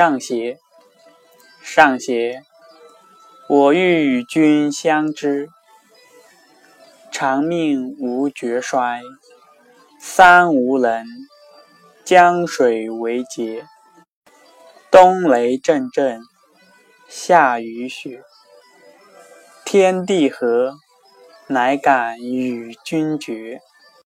上邪上邪我欲与君相知长命无绝衰三无能江水为竭冬雷震震夏雨雪天地合乃敢与君绝。